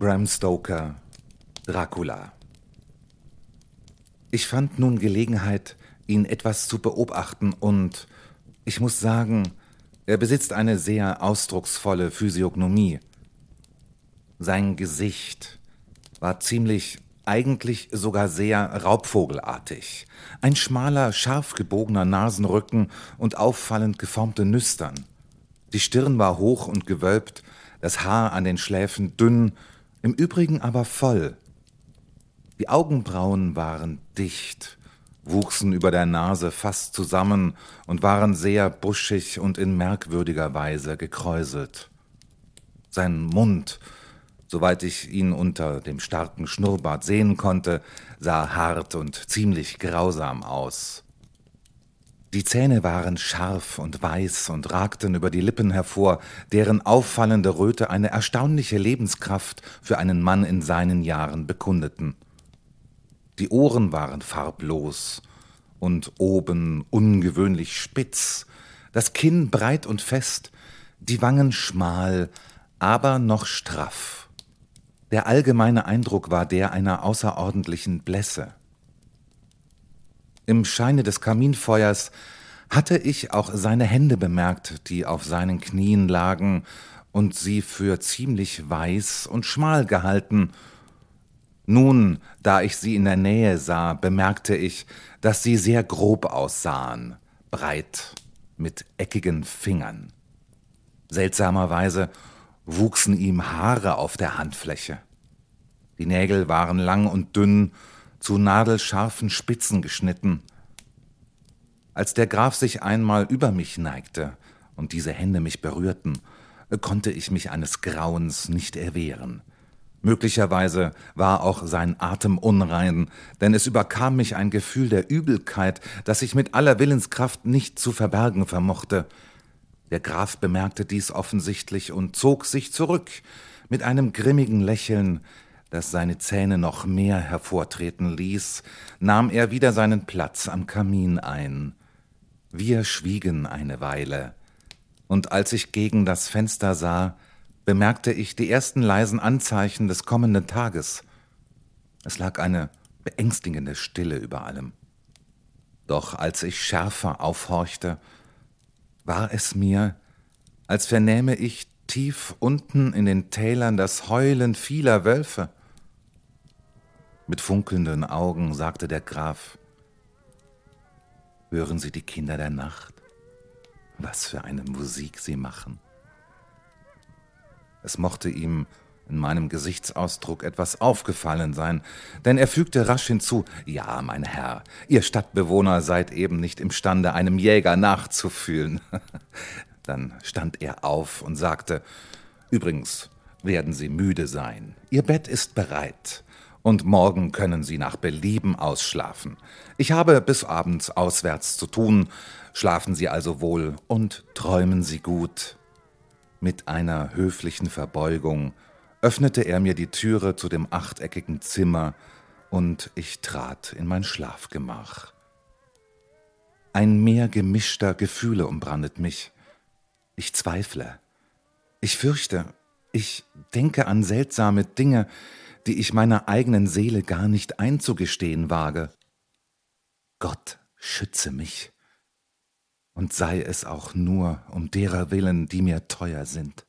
Bram Stoker Dracula Ich fand nun Gelegenheit, ihn etwas zu beobachten und ich muss sagen, er besitzt eine sehr ausdrucksvolle Physiognomie. Sein Gesicht war ziemlich, eigentlich sogar sehr raubvogelartig. Ein schmaler, scharf gebogener Nasenrücken und auffallend geformte Nüstern. Die Stirn war hoch und gewölbt, das Haar an den Schläfen dünn, im Übrigen aber voll. Die Augenbrauen waren dicht, wuchsen über der Nase fast zusammen und waren sehr buschig und in merkwürdiger Weise gekräuselt. Sein Mund, soweit ich ihn unter dem starken Schnurrbart sehen konnte, sah hart und ziemlich grausam aus. Die Zähne waren scharf und weiß und ragten über die Lippen hervor, deren auffallende Röte eine erstaunliche Lebenskraft für einen Mann in seinen Jahren bekundeten. Die Ohren waren farblos und oben ungewöhnlich spitz, das Kinn breit und fest, die Wangen schmal, aber noch straff. Der allgemeine Eindruck war der einer außerordentlichen Blässe. Im Scheine des Kaminfeuers hatte ich auch seine Hände bemerkt, die auf seinen Knien lagen und sie für ziemlich weiß und schmal gehalten. Nun, da ich sie in der Nähe sah, bemerkte ich, dass sie sehr grob aussahen, breit, mit eckigen Fingern. Seltsamerweise wuchsen ihm Haare auf der Handfläche. Die Nägel waren lang und dünn zu nadelscharfen Spitzen geschnitten. Als der Graf sich einmal über mich neigte und diese Hände mich berührten, konnte ich mich eines Grauens nicht erwehren. Möglicherweise war auch sein Atem unrein, denn es überkam mich ein Gefühl der Übelkeit, das ich mit aller Willenskraft nicht zu verbergen vermochte. Der Graf bemerkte dies offensichtlich und zog sich zurück mit einem grimmigen Lächeln, das seine Zähne noch mehr hervortreten ließ, nahm er wieder seinen Platz am Kamin ein. Wir schwiegen eine Weile, und als ich gegen das Fenster sah, bemerkte ich die ersten leisen Anzeichen des kommenden Tages. Es lag eine beängstigende Stille über allem. Doch als ich schärfer aufhorchte, war es mir, als vernähme ich tief unten in den Tälern das Heulen vieler Wölfe. Mit funkelnden Augen sagte der Graf, Hören Sie die Kinder der Nacht? Was für eine Musik sie machen. Es mochte ihm in meinem Gesichtsausdruck etwas aufgefallen sein, denn er fügte rasch hinzu Ja, mein Herr, ihr Stadtbewohner seid eben nicht imstande, einem Jäger nachzufühlen. Dann stand er auf und sagte Übrigens werden Sie müde sein. Ihr Bett ist bereit und morgen können Sie nach Belieben ausschlafen. Ich habe bis abends auswärts zu tun, schlafen Sie also wohl und träumen Sie gut. Mit einer höflichen Verbeugung öffnete er mir die Türe zu dem achteckigen Zimmer, und ich trat in mein Schlafgemach. Ein Meer gemischter Gefühle umbrandet mich. Ich zweifle. Ich fürchte. Ich denke an seltsame Dinge, die ich meiner eigenen Seele gar nicht einzugestehen wage. Gott schütze mich, und sei es auch nur um derer willen, die mir teuer sind.